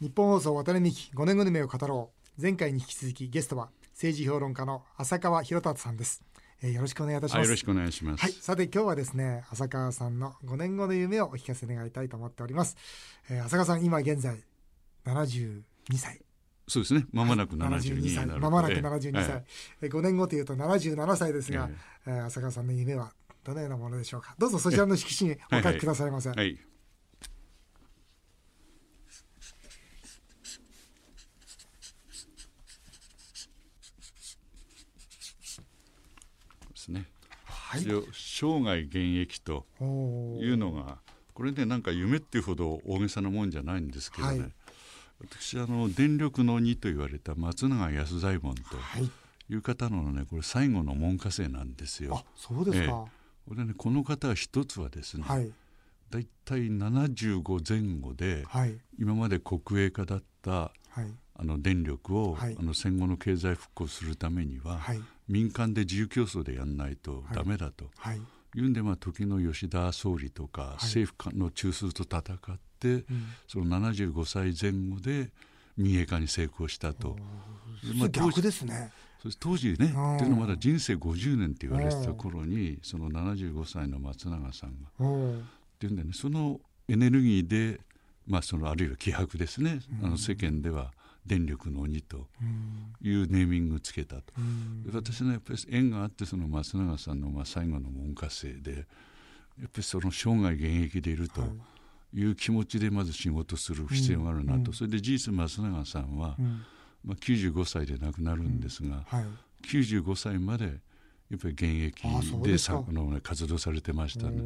日本放送渡辺美希5年後の夢を語ろう。前回に引き続きゲストは政治評論家の浅川博達さんです、えーよろしくお願いいたします。よろしくお願いします。はい、さて今日はですね浅川さんの5年後の夢をお聞かせ願いたいと思っております、えー浅川さん今現在72歳。そうですね。まもなく72 72になる歳。まもなくええ。72歳、はいえー5年後というと77歳ですが、えー浅川さんの夢はどのようなものでしょうか。どうぞそちらの色紙にお書きくださいませ、はい。ですね。はい一応生涯現役というのがこれねなんか夢っていうほど大げさなもんじゃないんですけどね、はい。私あの電力の2と言われた松永安左衛門とはい。いう方のねこれ最後の門下生なんですよ。あ。そうですか、これねこの方は一つはですね、はい。だいたい75前後ではい。今まで国営化だったはい。あの電力を、はい。あの戦後の経済復興するためには、はい民間で自由競争でやんないとダメだと、はい。い、うんで、まあ、時の吉田総理とか、い。政府の中枢と戦って、うん。その75歳前後で民営化に成功したと。でまあ当逆時ですね。当時ね、うん。っていうのはまだ人生50年って言われてた頃に、その75歳の松永さんがっていうんでねそのエネルギーで、まあ、そのあるいは気迫ですね、あの世間では電力の鬼とうん。いうネーミングつけたと。私のやっぱり縁があってその松永さんのまあ最後の門下生でやっぱりその生涯現役でいるとい。う気持ちでまず仕事する必要があるなと、うん。それで事実松永さんは、うん。まあ、95歳で亡くなるんですが、はい。95歳までやっぱり現役でさあの、ね、活動されてましたね。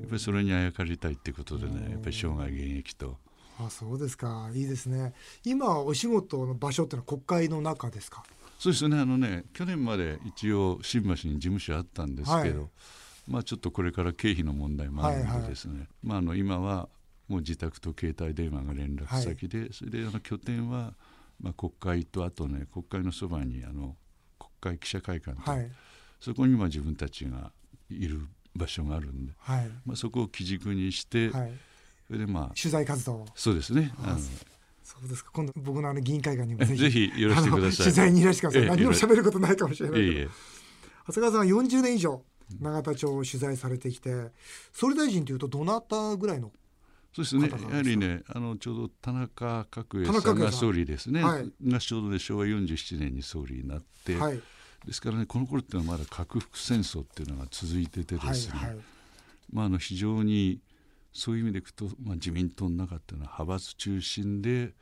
やっぱりそれにあやかりたいっていうことでねやっぱり生涯現役と。あそうですか。いいですね。今お仕事の場所ってのは国会の中ですか？そうですね。あのね去年まで一応新橋に事務所あったんですけど、はい。まあちょっとこれから経費の問題もあるのでですね、まああの今はもう自宅と携帯電話が連絡先で、それであの拠点はまあ国会とあとね国会のそばにあの国会記者会館と、はい。そこにまあ自分たちがいる場所があるんで、はい。まあ、そこを基軸にして、はいそれでまあ取材活動そうですね。あのそうですか。今度僕のあの議員会館にもぜひぜひよろしてください。取材にいらしてください、ええ何も喋ることないかもしれないけど。長谷川さんは40年以上永田町を取材されてきて総理大臣というとどなたぐらいのそうですね。やはりねあのちょうど田中角栄さんが総理ですね、はい。がちょうどで昭和47年に総理になって、はい。ですからねこの頃っていうのはまだ核副戦争っていうのが続いててはいですね、はい。まあ、あの非常にそういう意味でいくと、まあ、自民党の中っていうのは派閥中心で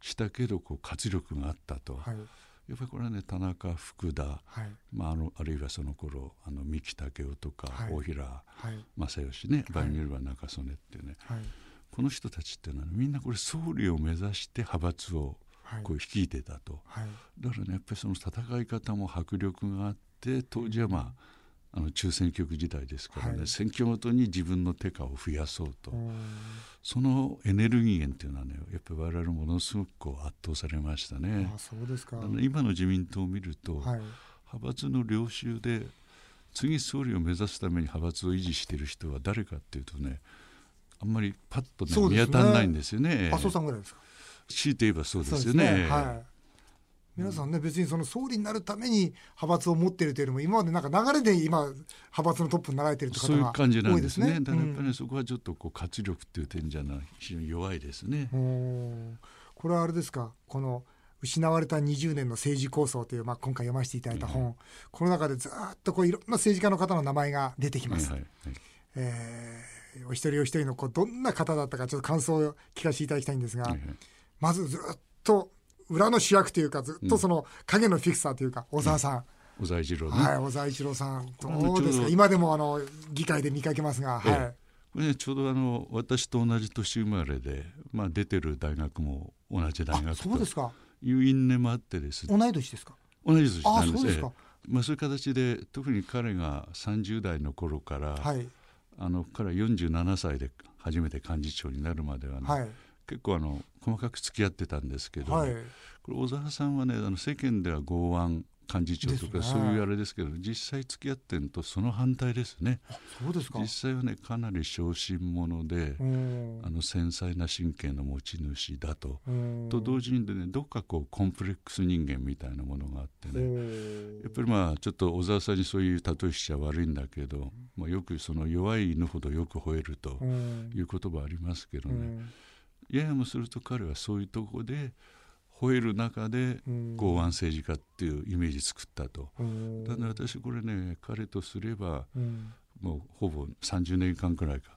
したけどこう活力があったと、はい。やっぱりこれはね田中福田、はい。まあ、あのあるいはその頃あの三木武夫とか、はい。大平はい。正義ね場合によれば中曽根っていうね、はい。この人たちっていうのはみんなこれ総理を目指して派閥をはい。こう率いてたと、はい。だからねやっぱりその戦い方も迫力があって当時はまああの中選挙区時代ですからね、はい。選挙ごとに自分の手下を増やそうと、うん。そのエネルギー源っていうのはねやっぱり我々ものすごくこう圧倒されましたね。あ。そうですか。あの今の自民党を見ると、はい。派閥の領袖で次総理を目指すために派閥を維持している人は誰かっていうとねあんまりパッと、ね見当たらないんですよね。麻生さんぐらいですか。強いて言えばそうですよね。はい皆さんね別にその総理になるために派閥を持っているというよりも今までなんか流れで今派閥のトップになられているというそういう方が感じなんでね。多いですすね。だからやっぱりね、うんそこはちょっとこう活力っていう点じゃない非常に弱いですね。これはあれですかこの失われた20年の政治構想という、まあ、今回読ませていただいた本、この中でずーっとこういろんな政治家の方の名前が出てきます。はいはいはいえーお一人お一人のこうどんな方だったかちょっと感想を聞かせていただきたいんですが、はいはいまずずっと裏の主役というかずっとその影のフィクサーというか小沢さん、小沢一郎ね。はい、小沢一郎さんどうですか？今でもあの議会で見かけますが、ええ。はい、これねちょうどあの私と同じ年生まれで、まあ出てる大学も同じ大あ学とそうですか。いう因縁もあってですね。同い年ですか？同じ年なんです。あそうですか。ええ。まあそういう形で特に彼が30代の頃から、はい。あの彼は47歳で初めて幹事長になるまではね、はい結構あの細かく付き合ってたんですけど、はい。これ小沢さんはねあの世間では剛腕幹事長とかそういうあれですけど、ね、実際付き合ってんとその反対ですね。そうですか。実際はねかなり小心者であの繊細な神経の持ち主だと。と同時にでねどっかこうコンプレックス人間みたいなものがあってね。やっぱりまあちょっと小沢さんにそういう例えしちゃ悪いんだけど、まあ、よくその弱い犬ほどよく吠えるという言葉ありますけどねややもすると彼はそういうとこで吠える中で剛腕政治家っていうイメージ作ったと。だから私これね彼とすれば、もうほぼ30年間くらいか。いわ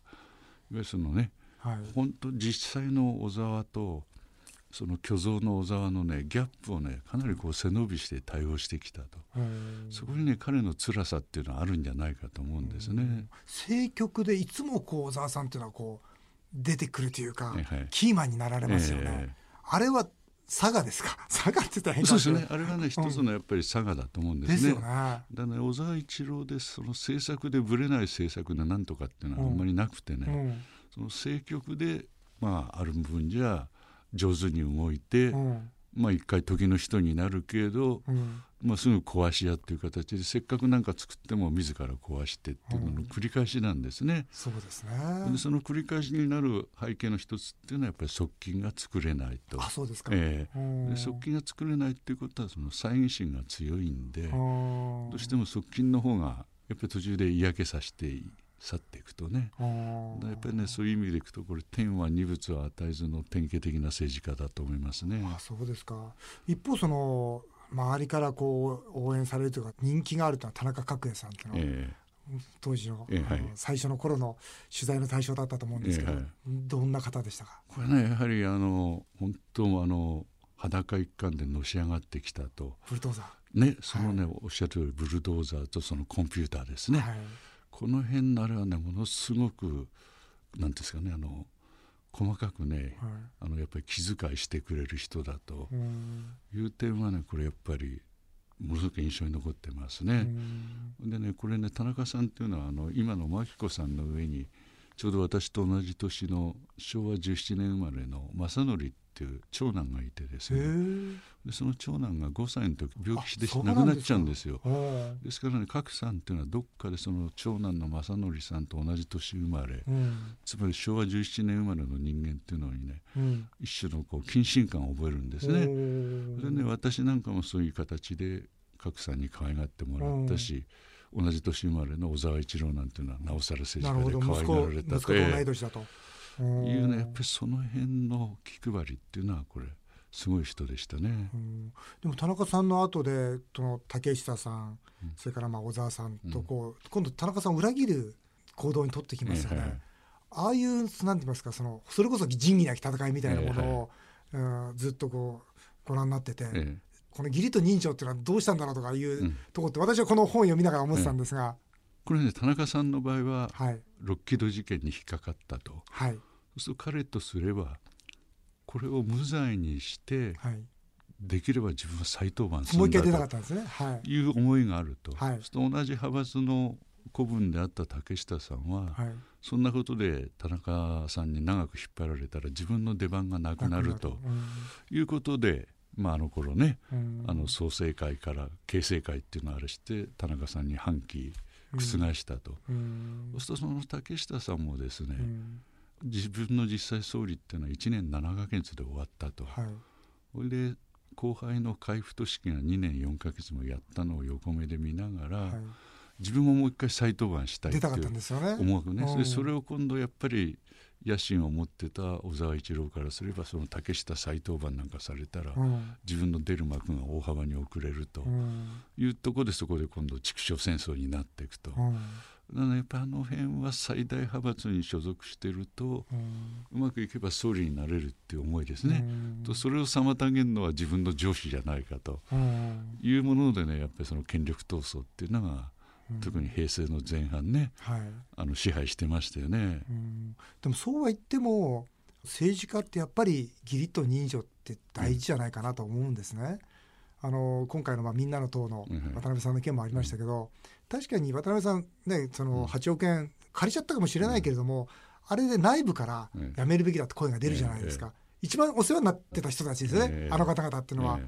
ゆるそのね、はい、本当実際の小沢とその虚像の小沢のねギャップをねかなりこう背伸びして対応してきたと。そこにね彼の辛さっていうのはあるんじゃないかと思うんですね。政局でいつもこう小沢さんっていうのはこう出てくるというか、はい、キーマンになられますよね。えー、あれは佐賀ですか？佐賀って大変そうですね。あれはね一つのやっぱり佐賀だと思うんですね。ですよね。だね小沢一郎でその政策でぶれない政策でなんとかっていうのはあんまりなくてね、うん。うん、その政局でまあある部分じゃ上手に動いて、うん、まあ一回時の人になるけど、まあ、すぐ壊し屋っていう形でせっかく何か作っても自ら壊してっていうのの繰り返しなんですね。うん、そうですね。でその繰り返しになる背景の一つっていうのはやっぱり側近が作れないと。あそうですか、えー、で側近が作れないっていうことはその猜疑心が強いんでどうしても側近の方がやっぱり途中で嫌気させて去っていくとね。やっぱりねそういう意味でいくとこれ天は二物を与えずの典型的な政治家だと思いますね。あそうですか。一方その周りからこう応援されるというか人気があるというのは田中角栄さんっていうのは、えー、当時のえーはい、最初の頃の取材の対象だったと思うんですけど、えーはい、どんな方でしたか？これねやはりあの本当あの裸一貫でのし上がってきたと。ブルドーザー。ねそのね、はい、おっしゃるようにブルドーザーとそのコンピューターですね、はい、この辺のあれはねものすごくなんですかねあの細かくね、はい、あのやっぱり気遣いしてくれる人だと。いう点はねこれやっぱりものすごく印象に残ってますね。でねこれね田中さんっていうのはあの今の真紀子さんの上にちょうど私と同じ年の昭和17年生まれの正則っていう長男がいてですね。でその長男が5歳の時病気して亡くなっちゃうんですよ。ですからね賀来さんっていうのはどっかでその長男の正則さんと同じ年生まれ、うん、つまり昭和17年生まれの人間っていうのにね、うん、一種のこう謹慎感を覚えるんですね。でね私なんかもそういう形で賀来さんに可愛がってもらったし、同じ年生まれの小沢一郎なんていうのはなおさら政治家で可愛がられたと。いうねやっぱりその辺の気配りっていうのはこれすごい人でしたね。でも田中さんの後でその竹下さん、うん、それからまあ小沢さんとこう、うん、今度田中さんを裏切る行動に取ってきますよね。はい、ああいうなんて言いますかそのそれこそ仁義なき戦いみたいなものを、はいはい、うん、ずっとこうご覧になってて、この義理と人情っていうのはどうしたんだろうとかいうところって、私はこの本を読みながら思ってたんですが。これね田中さんの場合は、はい、ロッキード事件に引っかかったと、はい、そうすると彼とすればこれを無罪にして、はい、できれば自分は再登板するんだとい。う思いがあると、はい、そと同じ派閥の子分であった竹下さんは、はい、そんなことで田中さんに長く引っ張られたら自分の出番がなくなるということで、まあ、あの頃ね、あの創成会から形成会っていうのをあれして田中さんに反旗覆したと、そうするとその竹下さんもですね、自分の実際総理っていうのは1年7か月で終わったと、はい、それで後輩の海部俊樹が2年4か月もやったのを横目で見ながら、はい、自分ももう一回再登板したいっていう思惑ね、ね、それを今度やっぱり野心を持ってた小沢一郎からすればその竹下再登板なんかされたら、うん、自分の出る幕が大幅に遅れるというところでそこで今度畜生戦争になっていくと。やっぱあの辺は最大派閥に所属してると、うまくいけば総理になれるっていう思いですね。とそれを妨げるのは自分の上司じゃないかというものでねやっぱりその権力闘争っていうのが特に平成の前半ね、はい、あの支配してましたよね、でもそうは言っても政治家ってやっぱり義理と人情って大事じゃないかなと思うんですね。あの今回のまあみんなの党の渡辺さんの件もありましたけど、確かに渡辺さんねその8億円借りちゃったかもしれないけれども、あれで内部から辞めるべきだって声が出るじゃないですか、一番お世話になってた人たちですね、あの方々っていうのは。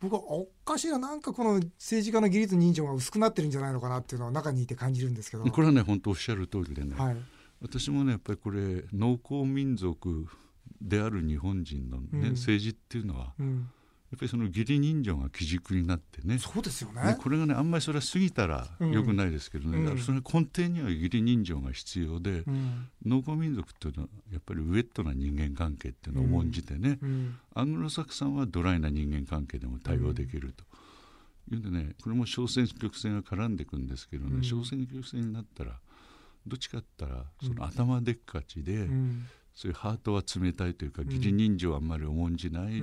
僕はおかしいななんかこの政治家の義理と人情が薄くなってるんじゃないのかなっていうのを中にいて感じるんですけど。これはね本当おっしゃる通りでね、はい、私もねやっぱりこれ農耕民族である日本人のね、うん、政治っていうのは、うんやっぱりその義理人情が基軸になってね。そうですよね、ね、これがねあんまりそれは過ぎたらよくないですけどね、うん、その根底には義理人情が必要で、うん、農耕民族っていうのはやっぱりウェットな人間関係っていうのを重んじてね、うん、アングロサクさんはドライな人間関係でも対応できると。いうんでねこれも小選挙区制が絡んでいくんですけどね、小選挙区制になったらどっちかって言ったらその頭でっかちで、そういうハートは冷たいというか義理人情はあんまり重んじない、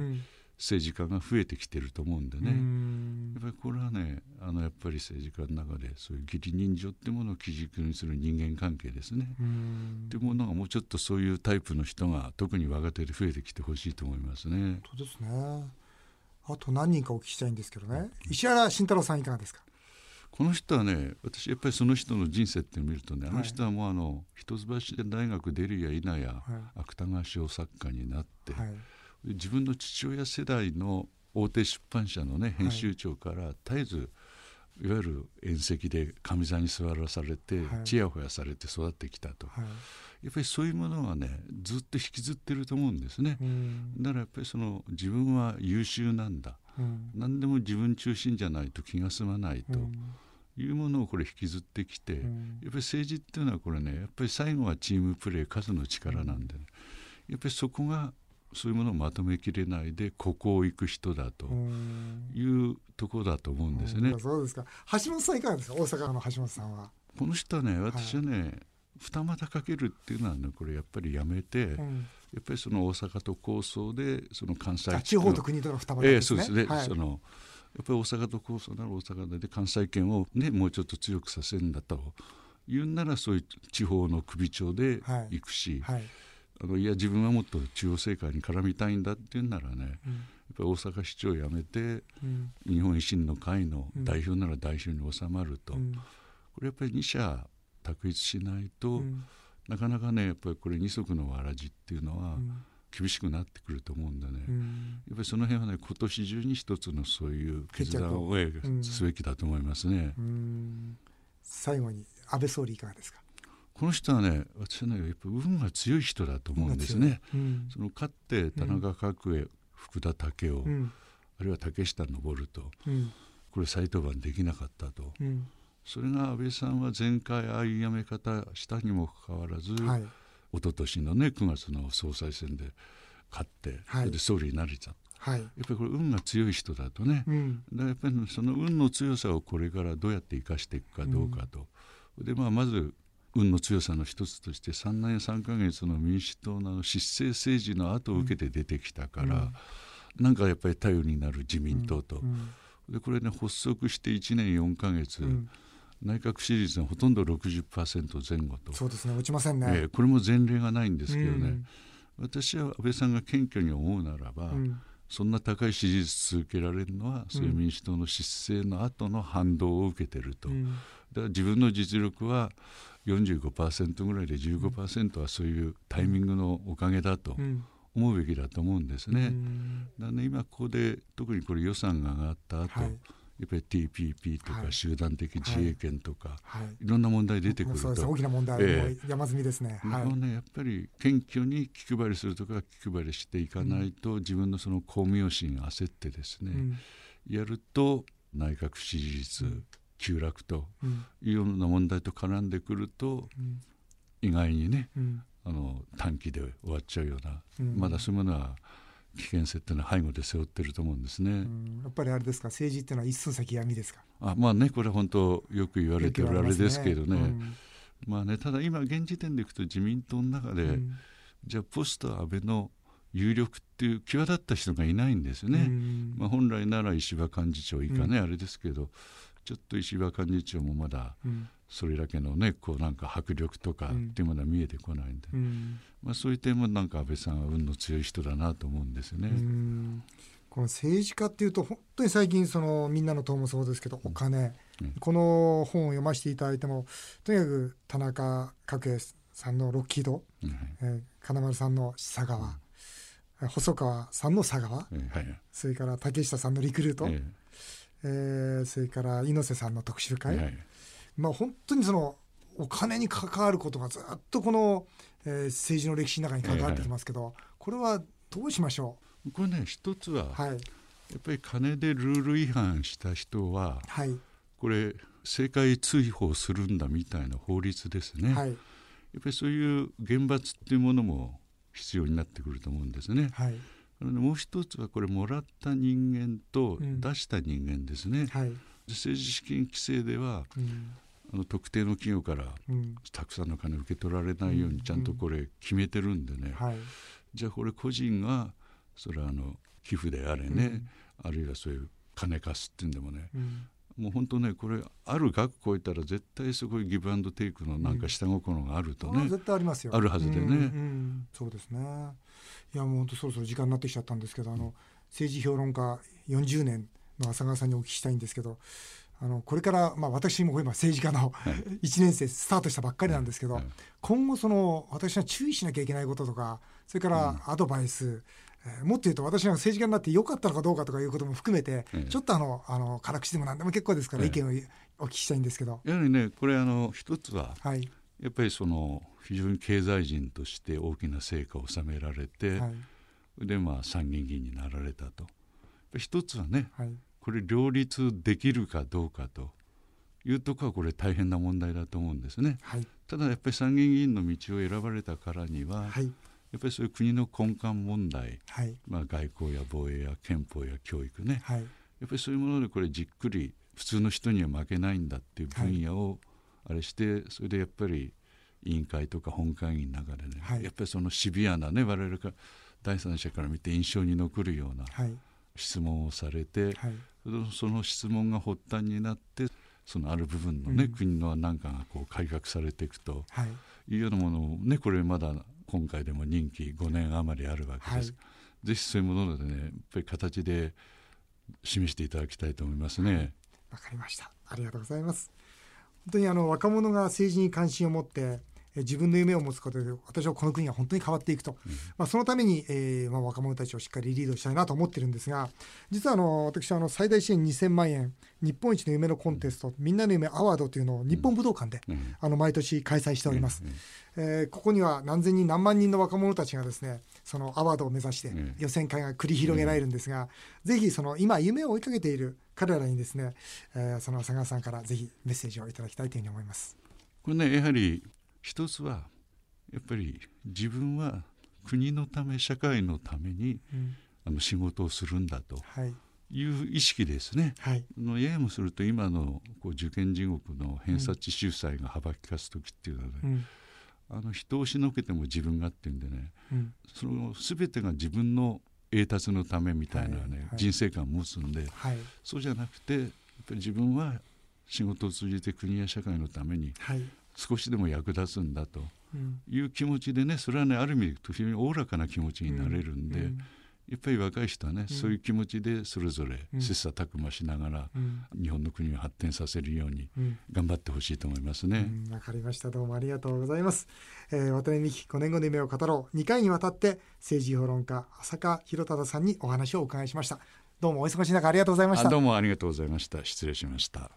政治家が増えてきてると思うんでね。やっぱりこれはねあのやっぱり政治家の中でそういう義理人情っていうものを基軸にする人間関係ですね。っていうものがもうちょっとそういうタイプの人が特に若手で増えてきてほしいと思いますね。そうですね。あと何人かお聞きしたいんですけどね、石原慎太郎さんいかがですか？この人はね私やっぱりその人の人生って見るとね、あの人はもうあの一橋大学出るや否や、はい、芥川賞作家になって、はい自分の父親世代の大手出版社のね編集長から絶えずいわゆる宴席で上座に座らされて、ちやほやされて育ってきたと、はい、やっぱりそういうものはねずっと引きずってると思うんですね、だからやっぱりその自分は優秀なんだ、うん、何でも自分中心じゃないと気が済まないと。いうものをこれ引きずってきて、やっぱり政治っていうのはこれねやっぱり最後はチームプレー数の力なんで、ね、やっぱりそこがそういうものをまとめきれないでここを行く人だというところだと思うんですね。そうですか。橋本さんいかがですか？大阪の橋本さんは。この人はね私はね、はい、二股かけるっていうのはねこれやっぱりやめて、うん、やっぱりその大阪と構想でその関西地方と国との二股ですね。えー、そうです。ね、はい、そのやっぱり大阪と構想なら大阪で関西圏をねもうちょっと強くさせるんだと。言うならそういう地方の首長で行くし。はい、はいあのいや自分はもっと中央政界に絡みたいんだって言うならね、うん、やっぱり大阪市長を辞めて、うん、日本維新の会の代表なら代表に収まると、うん、これやっぱり二者択一しないと、なかなかねやっぱりこれ二足のわらじっていうのは、厳しくなってくると思うんでね、やっぱりその辺はね今年中に一つのそういう決断をすべきだと思いますね。最後に安倍総理いかがですか？この人はね私はねやっぱ運が強い人だと思うんですね。うん、その勝って田中角栄、うん、福田武雄、うん、あるいは竹下登と、これ再登板できなかったと、それが安倍さんは前回ああいう辞め方したにもかかわらず、はい、一昨年のね9月の総裁選で勝って、はい、で総理になれちゃった。はい、やっぱりこれ運が強い人だとね、うん、だやっぱりその運の強さをこれからどうやって生かしていくかどうかと、うん、でまあまず運の強さの一つとして3年3か月の民主党の失政政治の後を受けて出てきたから、うん、なんかやっぱり頼りになる自民党と、うん、でこれね発足して1年4か月、うん、内閣支持率がほとんど60%前後と。そうですね落ちませんね、えー、これも前例がないんですけどね、私は安倍さんが謙虚に思うならば、そんな高い支持率続けられるのは、そういう民主党の失政の後の反動を受けてると、だから自分の実力は45%ぐらいで15%はそういうタイミングのおかげだと思うべきだと思うんですね。だね今ここで特にこれ予算が上がった後、はいやっぱり TPP とか集団的自衛権とか、はい。はい、いろんな問題出てくると、大きな問題、えー、山積みですね。はい、ねやっぱり謙虚に気配りするとか気配りしていかないと、うん、自分のその公務用心焦ってですね、うん、やると内閣支持率、うん。急落というような問題と絡んでくると、意外にね、あの短期で終わっちゃうような、まだそういうものは危険性っていうのは背後で背負ってると思うんですね。やっぱりあれですか？政治っていうのは一寸先闇ですか？あまあねこれは本当よく言われてるあれですけどね。ねうん、まあねただ今現時点でいくと自民党の中で、うん、じゃあポスト安倍の有力っていう際立った人がいないんですよね。うん、まあ本来なら石破幹事長以下ね、あれですけど。ちょっと石破幹事長もまだそれだけのねこうなんか迫力とかっていうものは見えてこないんで、うん、まあ、そういう点もなんか安倍さんは運の強い人だなと思うんですよね。この政治家っていうと本当に最近そのみんなの党もそうですけどお金、うん、この本を読ませていただいてもとにかく田中角栄さんのロッキード、うん、えー、金丸さんの佐川、細川さんの佐川、えーはい。それから竹下さんのリクルート、ええーそれから猪瀬さんの特集会、ーはいまあ、本当にそのお金に関わることがずっとこの、えー政治の歴史の中に関わってきますけど、これはどうしましょこれね一つはうはい。やっぱり金でルール違反した人ははい。これ政界追放するんだみたいな法律ですね、はい。やっぱりそういう厳罰っていうものも必要になってくると思うんですね。はい。もう一つはこれもらった人間とうん。出した人間ですね、はい。政治資金規正ではうんあの特定の企業からうん。たくさんの金を受け取られないようにちゃんとこれ決めてるんでね、はい。じゃあこれ個人がそれはあの寄付であれね、あるいはそういう金貸すっていうんでもねうん。もう本当ねこれある額超えたら絶対そこにギブアンドテイクのなんか下心があるとね、あ絶対ありますよ。あるはずでね。うんうん。そうですね。いやもう本当そろそろ時間になってきちゃったんですけどあの政治評論家40年の浅川さんにお聞きしたいんですけどあのこれから、まあ、私も今政治家の1年生スタートしたばっかりなんですけど、はい。今後その私が注意しなきゃいけないこととかそれからアドバイス、えーもっと言うと私が政治家になってよかったのかどうかとかいうことも含めて、ええ。ちょっとあのあの辛口でも何でも結構ですから、ええ。意見をお聞きしたいんですけど。やはりねこれあの一つははい。やっぱりその非常に経済人として大きな成果を収められて、はい。でまあ参議院議員になられたと。一つはねはいこれ両立できるかどうかというところはこれ大変な問題だと思うんですね。はい。ただやっぱり参議院議員の道を選ばれたからには、はい。やっぱりそういう国の根幹問題、はい。まあ、外交や防衛や憲法や教育ね。はい。やっぱりそういうものでこれじっくり普通の人には負けないんだっていう分野をあれして、それでやっぱり委員会とか本会議の中でね、はい。やっぱりそのシビアなね我々から第三者から見て印象に残るようなはい。質問をされて、はいその質問が発端になってそのある部分のね、うん。国のなんかがこう改革されていくとはい。いうようなものをねこれまだ今回でも任期5年余りあるわけです、ぜひそういうものでねやっぱり形で示していただきたいと思いますね。わかりました。ありがとうございます。本当にあの若者が政治に関心を持ってえ自分の夢を持つことで私はこの国が本当に変わっていくと、まあ、そのために、えーまあ、若者たちをしっかりリードしたいなと思ってるんですが実はあの私はあの最大支援2000万円日本一の夢のコンテスト、みんなの夢アワードというのを日本武道館で、うん。あの毎年開催しております、うん。えーここには何千人何万人の若者たちがですねそのアワードを目指してうん。予選会が繰り広げられるんですが、ぜひその今夢を追いかけている彼らにですね、えーその浅川さんからぜひメッセージをいただきたいというふうに思います。これねやはり一つはやっぱり自分は国のため社会のためにうん。あの仕事をするんだとはい。いう意識ですね。はい。あのややもすると今のこう受験地獄の偏差値秀才が幅利かす時っていうのはね、うん。あの人を押しのけても自分がっていうんでねうん。その全てが自分の栄達のためみたいなね、はい。はい。人生観を持つんではい。そうじゃなくてやっぱり自分は仕事を通じて国や社会のためにはい少しでも役立つんだとうん。いう気持ちでねそれはねある意味非常におおらかな気持ちになれるんで、うん。やっぱり若い人はね、うん。そういう気持ちでそれぞれうん。切磋琢磨しながら、うん。日本の国を発展させるようにうん。頑張ってほしいと思いますね。うん。わかりました。どうもありがとうございます、えー、渡辺美希5年後の夢を語ろう。2回にわたって政治評論家浅香弘忠さんにお話をお伺いしました。どうもお忙しい中ありがとうございました。あどうもありがとうございました。失礼しました